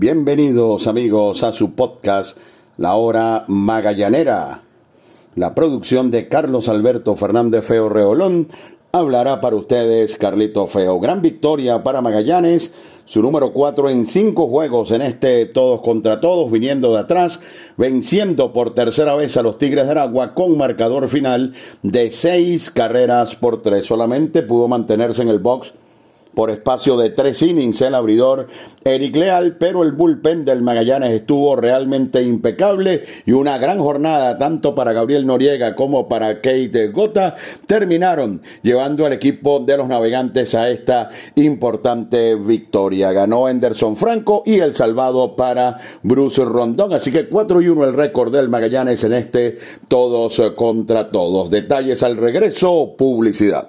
Bienvenidos amigos a su podcast La Hora Magallanera. La producción de Carlos Alberto Fernández Feo Reolón hablará para ustedes Carlito Feo. Gran victoria para Magallanes, su número 4 en cinco juegos en este todos contra todos, viniendo de atrás, venciendo por tercera vez a los Tigres de Aragua con marcador final de seis carreras por tres. Solamente pudo mantenerse en el box por espacio de tres innings el abridor Eric Leal, pero el bullpen del Magallanes estuvo realmente impecable y una gran jornada tanto para Gabriel Noriega como para Kate Gota terminaron llevando al equipo de los navegantes a esta importante victoria. Ganó Anderson Franco y el salvado para Bruce Rondón, así que 4 y 1 el récord del Magallanes en este todos contra todos. Detalles al regreso, publicidad.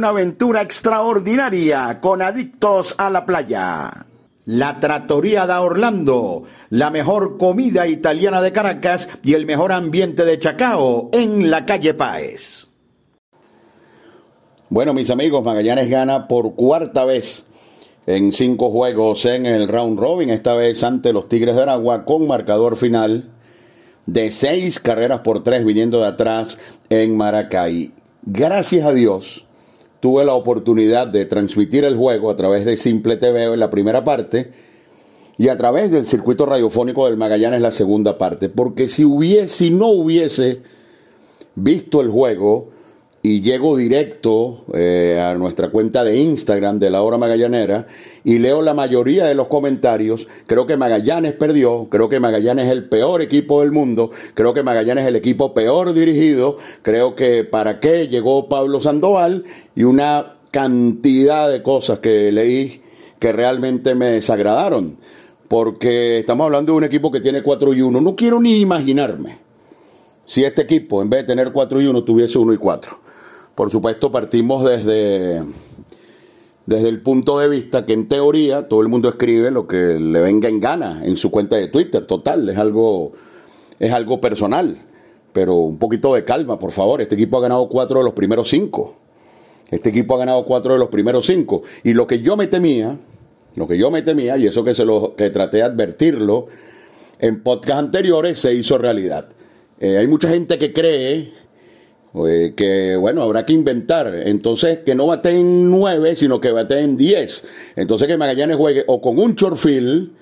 aventura extraordinaria con adictos a la playa. La Trattoria da Orlando, la mejor comida italiana de Caracas y el mejor ambiente de Chacao en la calle Páez. Bueno, mis amigos, Magallanes gana por cuarta vez en cinco juegos en el round robin, esta vez ante los Tigres de Aragua, con marcador final de seis carreras por tres viniendo de atrás en Maracay. Gracias a Dios, tuve la oportunidad de transmitir el juego a través de Simple TV en la primera parte y a través del circuito radiofónico del Magallanes la segunda parte, porque si hubiese, si no hubiese visto el juego, y llego directo eh, a nuestra cuenta de Instagram de la hora magallanera y leo la mayoría de los comentarios. Creo que Magallanes perdió, creo que Magallanes es el peor equipo del mundo, creo que Magallanes es el equipo peor dirigido, creo que para qué llegó Pablo Sandoval y una cantidad de cosas que leí que realmente me desagradaron. Porque estamos hablando de un equipo que tiene 4 y 1. No quiero ni imaginarme si este equipo, en vez de tener 4 y 1, tuviese 1 y 4. Por supuesto, partimos desde, desde el punto de vista que en teoría todo el mundo escribe lo que le venga en gana en su cuenta de Twitter. Total, es algo, es algo personal. Pero un poquito de calma, por favor. Este equipo ha ganado cuatro de los primeros cinco. Este equipo ha ganado cuatro de los primeros cinco. Y lo que yo me temía, lo que yo me temía, y eso que se lo que traté de advertirlo en podcast anteriores, se hizo realidad. Eh, hay mucha gente que cree eh, que bueno, habrá que inventar. Entonces, que no en 9, sino que en 10. Entonces, que Magallanes juegue o con un chorfil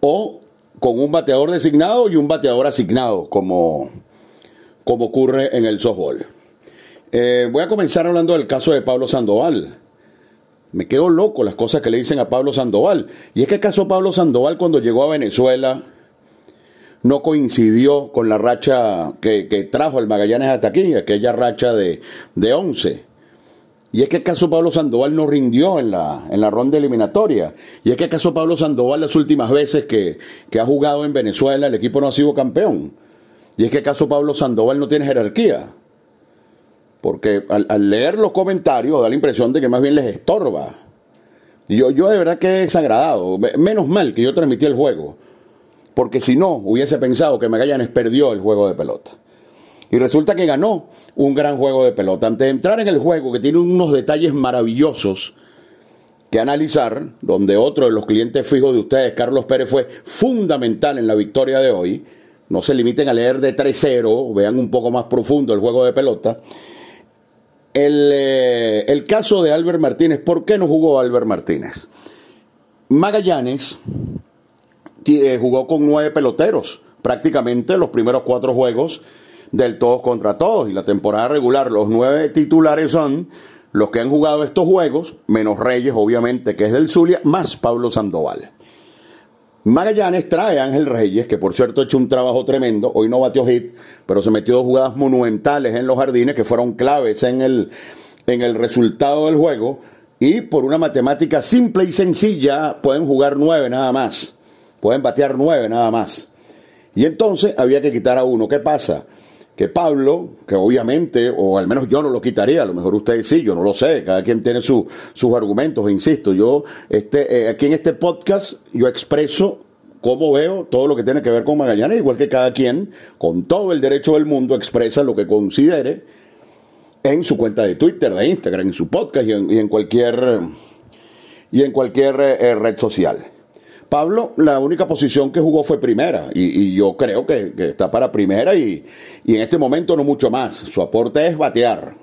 o con un bateador designado y un bateador asignado, como, como ocurre en el softball. Eh, voy a comenzar hablando del caso de Pablo Sandoval. Me quedo loco las cosas que le dicen a Pablo Sandoval. Y es que acaso Pablo Sandoval cuando llegó a Venezuela no coincidió con la racha que, trajo el Magallanes hasta aquí, aquella racha de, de 11. Y es que acaso Pablo Sandoval no rindió en la, en la ronda eliminatoria. Y es que acaso Pablo Sandoval las últimas veces que, ha jugado en Venezuela el equipo no ha sido campeón. Y es que acaso Pablo Sandoval no tiene jerarquía. Porque al, leer los comentarios da la impresión de que más bien les estorba. Yo, yo de verdad que he desagradado. Menos mal que yo transmití el juego porque si no, hubiese pensado que Magallanes perdió el juego de pelota. Y resulta que ganó un gran juego de pelota. Antes de entrar en el juego, que tiene unos detalles maravillosos que analizar, donde otro de los clientes fijos de ustedes, Carlos Pérez, fue fundamental en la victoria de hoy. No se limiten a leer de 3-0, vean un poco más profundo el juego de pelota. El, eh, el caso de Albert Martínez, ¿por qué no jugó Albert Martínez? Magallanes eh, jugó con nueve peloteros, prácticamente los primeros cuatro juegos del todos contra todos. Y la temporada regular, los nueve titulares son los que han jugado estos juegos, menos Reyes, obviamente, que es del Zulia, más Pablo Sandoval. Magallanes trae a Ángel Reyes, que por cierto ha hecho un trabajo tremendo. Hoy no batió hit, pero se metió dos jugadas monumentales en los jardines que fueron claves en el, en el resultado del juego. Y por una matemática simple y sencilla, pueden jugar nueve nada más. Pueden batear nueve nada más. Y entonces había que quitar a uno. ¿Qué pasa? Que Pablo, que obviamente, o al menos yo no lo quitaría, a lo mejor ustedes sí, yo no lo sé, cada quien tiene sus argumentos, insisto, yo este, eh, aquí en este podcast yo expreso cómo veo todo lo que tiene que ver con Magallanes, igual que cada quien, con todo el derecho del mundo, expresa lo que considere en su cuenta de Twitter, de Instagram, en su podcast y en, cualquier, y en cualquier eh, red social. Pablo, la única posición que jugó fue primera y, yo creo que, está para primera y, en este momento no mucho más. Su aporte es batear.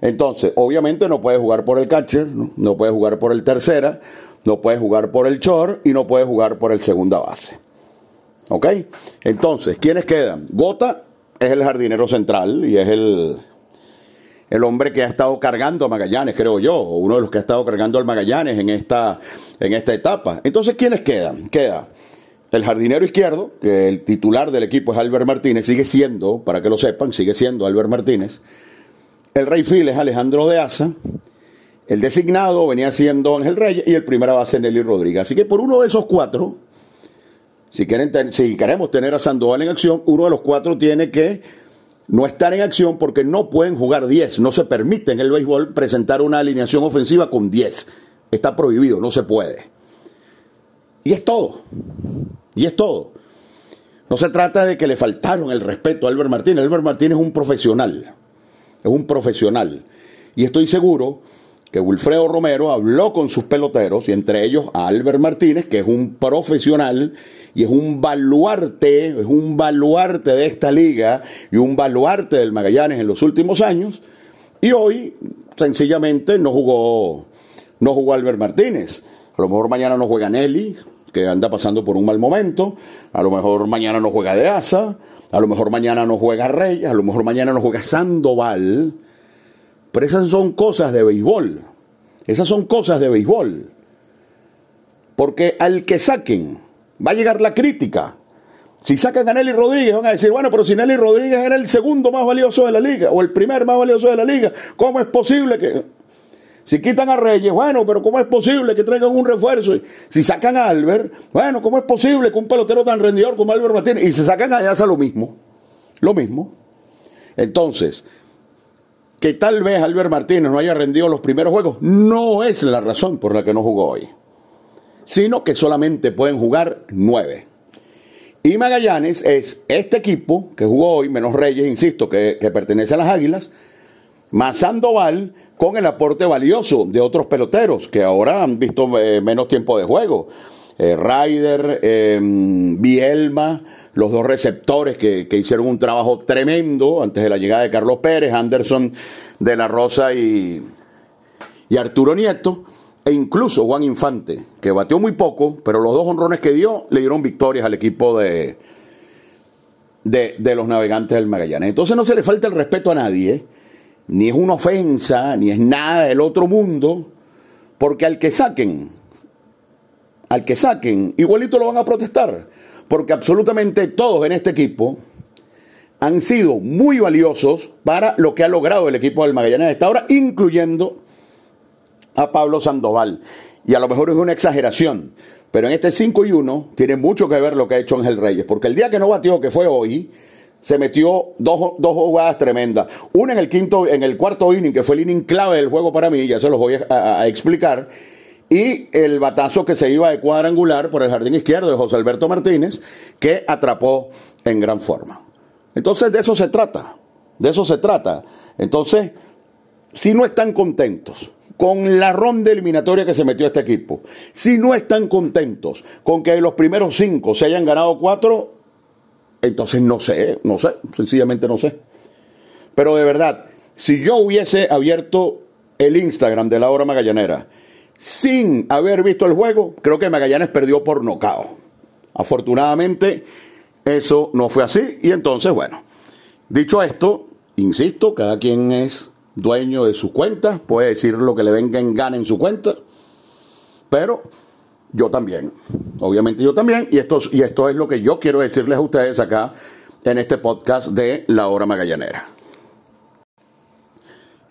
Entonces, obviamente no puede jugar por el catcher, no, puede jugar por el tercera, no puede jugar por el short y no puede jugar por el segunda base. ¿Ok? Entonces, ¿quiénes quedan? Gota es el jardinero central y es el, el hombre que ha estado cargando a Magallanes, creo yo, o uno de los que ha estado cargando al Magallanes en esta, en esta etapa. Entonces, ¿quiénes quedan? Queda el jardinero izquierdo, que el titular del equipo es Albert Martínez, sigue siendo, para que lo sepan, sigue siendo Albert Martínez. El rey fil es Alejandro de Asa. El designado venía siendo Ángel Reyes y el primera base Nelly Rodríguez. Así que por uno de esos cuatro, si queremos tener a Sandoval en acción, uno de los cuatro tiene que no estar en acción porque no pueden jugar 10. No se permite en el béisbol presentar una alineación ofensiva con 10. Está prohibido, no se puede. Y es todo. Y es todo. No se trata de que le faltaron el respeto a Albert Martínez. Albert Martínez es un profesional. Es un profesional. Y estoy seguro que Wilfredo Romero habló con sus peloteros y entre ellos a Albert Martínez, que es un profesional y es un baluarte, es un baluarte de esta liga y un baluarte del Magallanes en los últimos años. Y hoy sencillamente no jugó, no jugó Albert Martínez. A lo mejor mañana no juega Nelly, que anda pasando por un mal momento. A lo mejor mañana no juega De Asa. A lo mejor mañana no juega Reyes. A lo mejor mañana no juega Sandoval. Pero esas son cosas de béisbol. Esas son cosas de béisbol. Porque al que saquen, va a llegar la crítica. Si sacan a Nelly Rodríguez, van a decir, bueno, pero si Nelly Rodríguez era el segundo más valioso de la liga, o el primer más valioso de la liga, ¿cómo es posible que... Si quitan a Reyes, bueno, pero ¿cómo es posible que traigan un refuerzo? Si sacan a Albert, bueno, ¿cómo es posible que un pelotero tan rendidor como Albert Martínez, y se sacan a Yasa lo mismo, lo mismo. Entonces, que tal vez Albert Martínez no haya rendido los primeros juegos, no es la razón por la que no jugó hoy sino que solamente pueden jugar nueve. Y Magallanes es este equipo que jugó hoy, menos Reyes, insisto, que, pertenece a las Águilas, más Sandoval con el aporte valioso de otros peloteros que ahora han visto eh, menos tiempo de juego. Eh, Ryder, em, Bielma, los dos receptores que, que, hicieron un trabajo tremendo antes de la llegada de Carlos Pérez, Anderson de la Rosa y, y Arturo Nieto e incluso Juan Infante, que batió muy poco, pero los dos honrones que dio le dieron victorias al equipo de, de, los navegantes del Magallanes. Entonces no se le falta el respeto a nadie, ni es una ofensa, ni es nada del otro mundo, porque al que saquen, al que saquen, igualito lo van a protestar, porque absolutamente todos en este equipo han sido muy valiosos para lo que ha logrado el equipo del Magallanes hasta ahora, incluyendo a Pablo Sandoval. Y a lo mejor es una exageración, pero en este 5 y 1 tiene mucho que ver lo que ha hecho Ángel Reyes, porque el día que no batió, que fue hoy, se metió dos, dos, jugadas tremendas. Una en el quinto, en el cuarto inning, que fue el inning clave del juego para mí, ya se los voy a, explicar. Y el batazo que se iba de cuadrangular por el jardín izquierdo de José Alberto Martínez, que atrapó en gran forma. Entonces de eso se trata, de eso se trata. Entonces, si no están contentos, con la ronda eliminatoria que se metió este equipo. Si no están contentos con que los primeros cinco se hayan ganado cuatro, entonces no sé, no sé, sencillamente no sé. Pero de verdad, si yo hubiese abierto el Instagram de la hora magallanera sin haber visto el juego, creo que Magallanes perdió por nocao. Afortunadamente, eso no fue así y entonces, bueno, dicho esto, insisto, cada quien es dueño de su cuenta, puede decir lo que le venga en gana en su cuenta, pero yo también, obviamente yo también, y esto, y esto es lo que yo quiero decirles a ustedes acá en este podcast de La Hora Magallanera.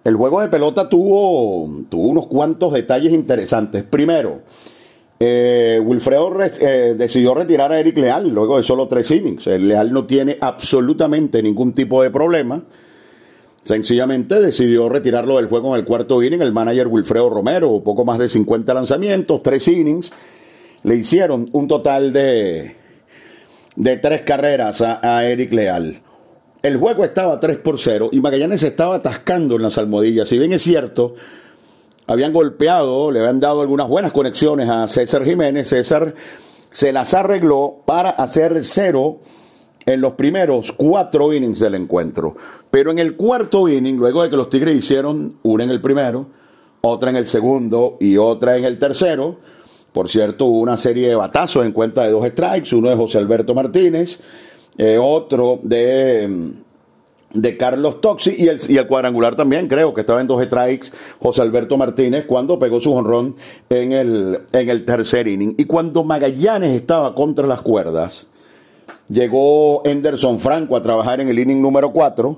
El juego de pelota tuvo, tuvo unos cuantos detalles interesantes. Primero, eh, Wilfredo eh, decidió retirar a Eric Leal luego de solo tres innings. El Leal no tiene absolutamente ningún tipo de problema. Sencillamente decidió retirarlo del juego en el cuarto inning el manager Wilfredo Romero, poco más de 50 lanzamientos, tres innings. Le hicieron un total de, de tres carreras a, Eric Leal. El juego estaba 3 por 0 y Magallanes estaba atascando en las almohadillas. Si bien es cierto, habían golpeado, le habían dado algunas buenas conexiones a César Jiménez. César se las arregló para hacer cero en los primeros cuatro innings del encuentro. Pero en el cuarto inning, luego de que los Tigres hicieron una en el primero, otra en el segundo y otra en el tercero, por cierto, hubo una serie de batazos en cuenta de dos strikes, uno de José Alberto Martínez, eh, otro de, de Carlos Toxi y el, y el, cuadrangular también, creo que estaba en dos strikes José Alberto Martínez cuando pegó su honrón en el, en el tercer inning. Y cuando Magallanes estaba contra las cuerdas, Llegó Henderson Franco a trabajar en el inning número 4.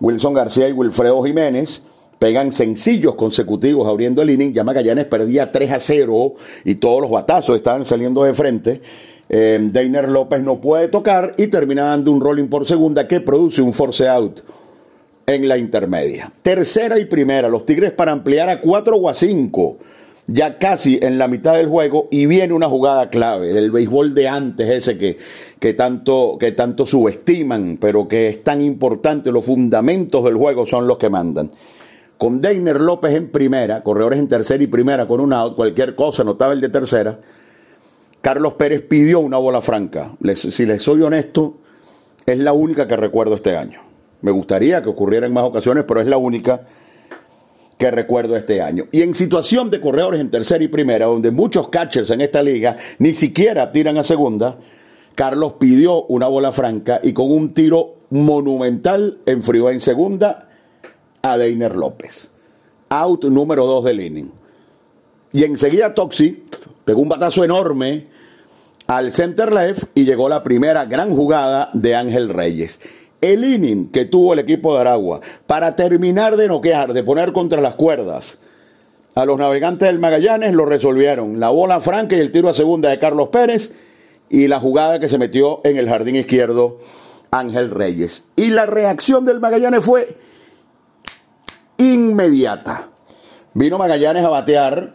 Wilson García y Wilfredo Jiménez pegan sencillos consecutivos abriendo el inning. Ya Magallanes perdía 3 a 0 y todos los batazos estaban saliendo de frente. Eh, Deiner López no puede tocar y termina dando un rolling por segunda que produce un force out en la intermedia. Tercera y primera, los Tigres para ampliar a 4 o a 5 ya casi en la mitad del juego y viene una jugada clave del béisbol de antes ese que, que, tanto, que tanto subestiman, pero que es tan importante, los fundamentos del juego son los que mandan. con Deiner López en primera, corredores en tercera y primera con un out, cualquier cosa, notaba el de tercera. Carlos Pérez pidió una bola franca. si les soy honesto, es la única que recuerdo este año. Me gustaría que ocurriera en más ocasiones, pero es la única que recuerdo este año. Y en situación de corredores en tercera y primera, donde muchos catchers en esta liga ni siquiera tiran a segunda, Carlos pidió una bola franca y con un tiro monumental enfrió en segunda a Deiner López. Out número 2 del inning. Y enseguida Toxi pegó un batazo enorme al center left y llegó la primera gran jugada de Ángel Reyes. El inning que tuvo el equipo de Aragua para terminar de noquear, de poner contra las cuerdas a los navegantes del Magallanes, lo resolvieron. La bola franca y el tiro a segunda de Carlos Pérez y la jugada que se metió en el jardín izquierdo Ángel Reyes. Y la reacción del Magallanes fue inmediata. Vino Magallanes a batear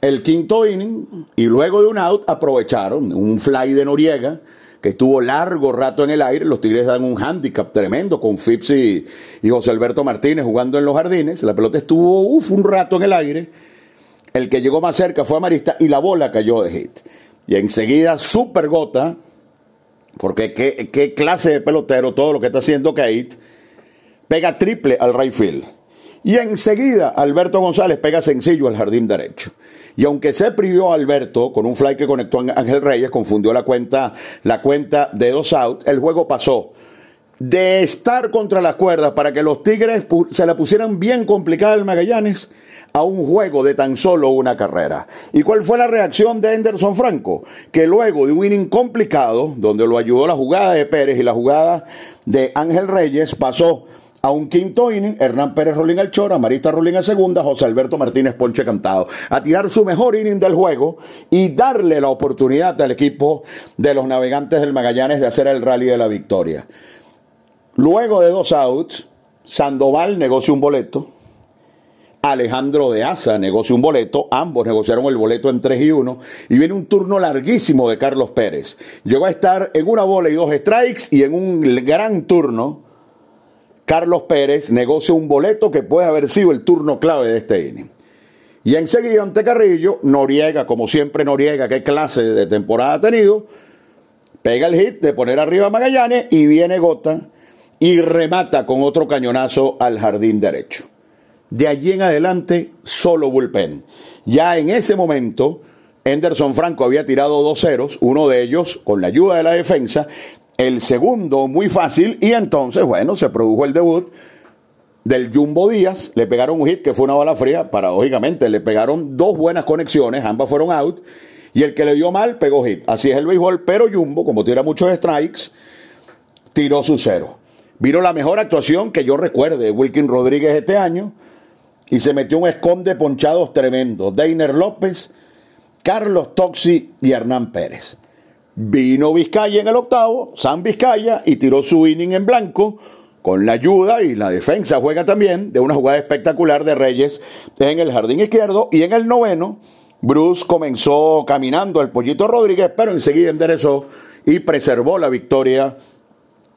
el quinto inning y luego de un out aprovecharon un fly de Noriega que estuvo largo rato en el aire. Los Tigres dan un handicap tremendo con Phipps y, José Alberto Martínez jugando en los jardines. La pelota estuvo un rato en el aire. El que llegó más cerca fue Amarista y la bola cayó de hit. Y enseguida, super gota, porque qué, clase de pelotero todo lo que está haciendo Kate, pega triple al right. Y enseguida Alberto González pega sencillo al jardín derecho. Y aunque se privió Alberto con un fly que conectó a Ángel Reyes, confundió la cuenta, la cuenta de dos out, el juego pasó de estar contra las cuerdas para que los Tigres se la pusieran bien complicada al Magallanes a un juego de tan solo una carrera. ¿Y cuál fue la reacción de Anderson Franco? Que luego de un inning complicado, donde lo ayudó la jugada de Pérez y la jugada de Ángel Reyes, pasó a un quinto inning, Hernán Pérez Rolín al Chora, Marista Rolín a segunda, José Alberto Martínez Ponche cantado, a tirar su mejor inning del juego y darle la oportunidad al equipo de los navegantes del Magallanes de hacer el rally de la victoria. Luego de dos outs, Sandoval negoció un boleto, Alejandro de Asa negoció un boleto, ambos negociaron el boleto en 3 y 1, y viene un turno larguísimo de Carlos Pérez. Llegó a estar en una bola y dos strikes y en un gran turno Carlos Pérez negocia un boleto que puede haber sido el turno clave de este inning. Y enseguida ante Carrillo, Noriega, como siempre Noriega, qué clase de temporada ha tenido, pega el hit de poner arriba a Magallanes y viene Gota y remata con otro cañonazo al jardín derecho. De allí en adelante, solo bullpen. Ya en ese momento, Henderson Franco había tirado dos ceros, uno de ellos con la ayuda de la defensa, el segundo muy fácil y entonces, bueno, se produjo el debut del Jumbo Díaz, le pegaron un hit que fue una bala fría, paradójicamente, le pegaron dos buenas conexiones, ambas fueron out, y el que le dio mal pegó hit. Así es el béisbol, pero Jumbo, como tira muchos strikes, tiró su cero. Vino la mejor actuación que yo recuerde de Wilkin Rodríguez este año, y se metió un esconde ponchados tremendo. Deiner López, Carlos Toxi y Hernán Pérez. Vino Vizcaya en el octavo, San Vizcaya, y tiró su inning en blanco con la ayuda y la defensa juega también de una jugada espectacular de Reyes en el jardín izquierdo. Y en el noveno, Bruce comenzó caminando al Pollito Rodríguez, pero enseguida enderezó y preservó la victoria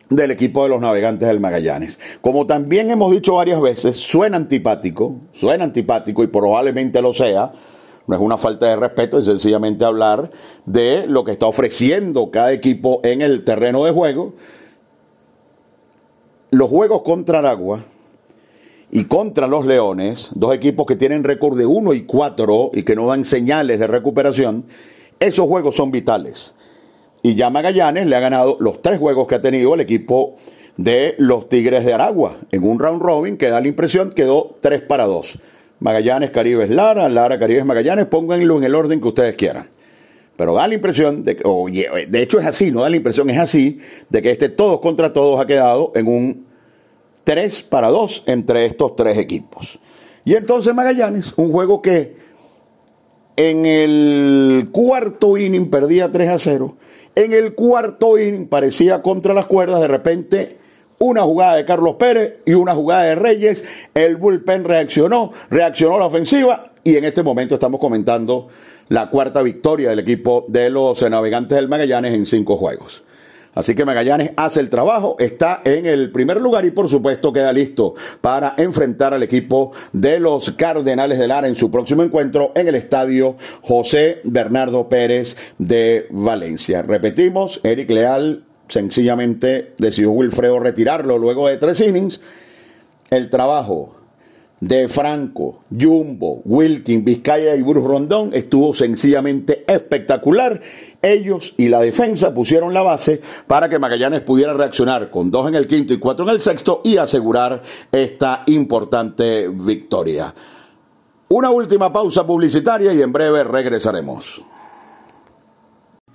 del equipo de los navegantes del Magallanes. Como también hemos dicho varias veces, suena antipático, suena antipático y probablemente lo sea, no es una falta de respeto, es sencillamente hablar de lo que está ofreciendo cada equipo en el terreno de juego. Los juegos contra Aragua y contra los Leones, dos equipos que tienen récord de 1 y 4 y que no dan señales de recuperación, esos juegos son vitales. Y ya Magallanes le ha ganado los tres juegos que ha tenido el equipo de los Tigres de Aragua. En un round robin que da la impresión quedó 3 para 2. Magallanes, Caribe Lara, Lara, Caribe Magallanes, pónganlo en el orden que ustedes quieran. Pero da la impresión, de que, oye, de hecho es así, no da la impresión, es así, de que este todos contra todos ha quedado en un 3 para 2 entre estos tres equipos. Y entonces Magallanes, un juego que en el cuarto inning perdía 3 a 0, en el cuarto inning parecía contra las cuerdas, de repente una jugada de Carlos Pérez y una jugada de Reyes. El bullpen reaccionó, reaccionó la ofensiva y en este momento estamos comentando la cuarta victoria del equipo de los navegantes del Magallanes en cinco juegos. Así que Magallanes hace el trabajo, está en el primer lugar y por supuesto queda listo para enfrentar al equipo de los Cardenales de Lara en su próximo encuentro en el estadio José Bernardo Pérez de Valencia. Repetimos, Eric Leal sencillamente decidió Wilfredo retirarlo luego de tres innings. El trabajo de Franco, Jumbo, Wilkin, Vizcaya y Bruce Rondón estuvo sencillamente espectacular. Ellos y la defensa pusieron la base para que Magallanes pudiera reaccionar con dos en el quinto y cuatro en el sexto y asegurar esta importante victoria. Una última pausa publicitaria y en breve regresaremos.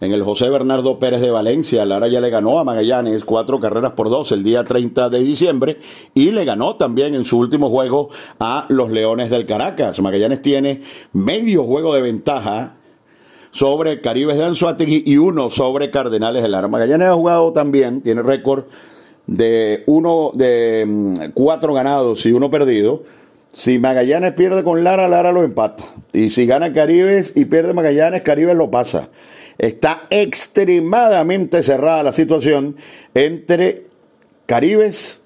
en el José Bernardo Pérez de Valencia. Lara ya le ganó a Magallanes cuatro carreras por dos el día 30 de diciembre y le ganó también en su último juego a los Leones del Caracas. Magallanes tiene medio juego de ventaja sobre Caribes de Anzuategui y uno sobre Cardenales de Lara. Magallanes ha jugado también, tiene récord de uno de mm, cuatro ganados y uno perdido. Si Magallanes pierde con Lara, Lara lo empata. Y si gana Caribes y pierde Magallanes, Caribes lo pasa. Está extremadamente cerrada la situación entre Caribes,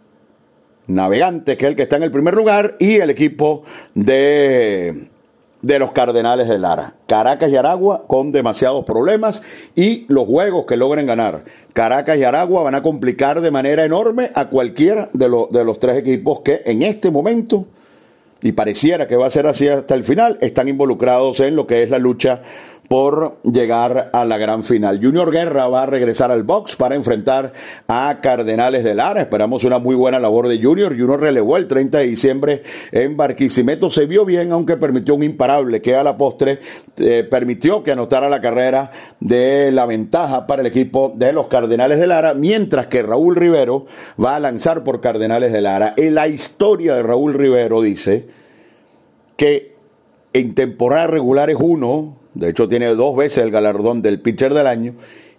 Navegantes, que es el que está en el primer lugar, y el equipo de, de los Cardenales de Lara. Caracas y Aragua con demasiados problemas y los juegos que logren ganar. Caracas y Aragua van a complicar de manera enorme a cualquiera de, de los tres equipos que en este momento y pareciera que va a ser así hasta el final, están involucrados en lo que es la lucha por llegar a la gran final. Junior Guerra va a regresar al box para enfrentar a Cardenales de Lara. Esperamos una muy buena labor de Junior. Junior relevó el 30 de diciembre en Barquisimeto. Se vio bien, aunque permitió un imparable que a la postre eh, permitió que anotara la carrera de la ventaja para el equipo de los Cardenales de Lara, mientras que Raúl Rivero va a lanzar por Cardenales de Lara. En la historia de Raúl Rivero dice que en temporada regular es uno, de hecho tiene dos veces el galardón del pitcher del año,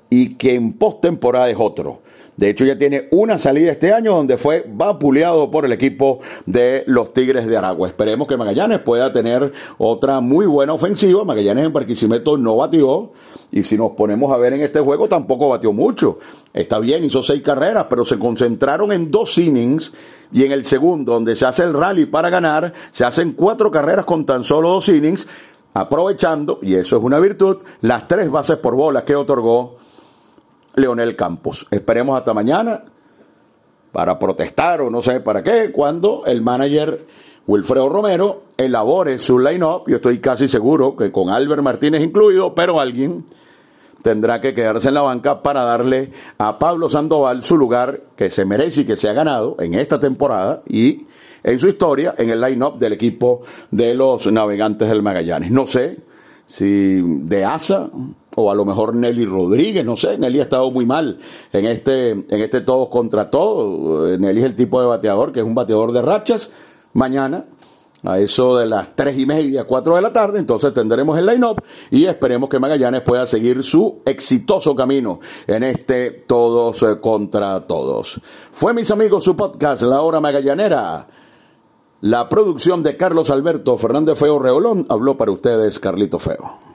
y que en postemporada es otro. De hecho, ya tiene una salida este año donde fue vapuleado por el equipo de los Tigres de Aragua. Esperemos que Magallanes pueda tener otra muy buena ofensiva. Magallanes en Barquisimeto no batió. Y si nos ponemos a ver en este juego, tampoco batió mucho. Está bien, hizo seis carreras, pero se concentraron en dos innings. Y en el segundo, donde se hace el rally para ganar, se hacen cuatro carreras con tan solo dos innings aprovechando, y eso es una virtud, las tres bases por bolas que otorgó Leonel Campos. Esperemos hasta mañana para protestar o no sé para qué, cuando el manager Wilfredo Romero elabore su line-up. Yo estoy casi seguro que con Albert Martínez incluido, pero alguien tendrá que quedarse en la banca para darle a Pablo Sandoval su lugar que se merece y que se ha ganado en esta temporada y en su historia en el line-up del equipo de los navegantes del Magallanes. No sé si de Asa o a lo mejor Nelly Rodríguez, no sé, Nelly ha estado muy mal en este, en este todos contra todos. Nelly es el tipo de bateador que es un bateador de rachas. Mañana, a eso de las tres y media, cuatro de la tarde, entonces tendremos el line-up y esperemos que Magallanes pueda seguir su exitoso camino en este todos contra todos. Fue mis amigos su podcast, La Hora Magallanera. La producción de Carlos Alberto Fernández Feo Reolón habló para ustedes Carlito Feo.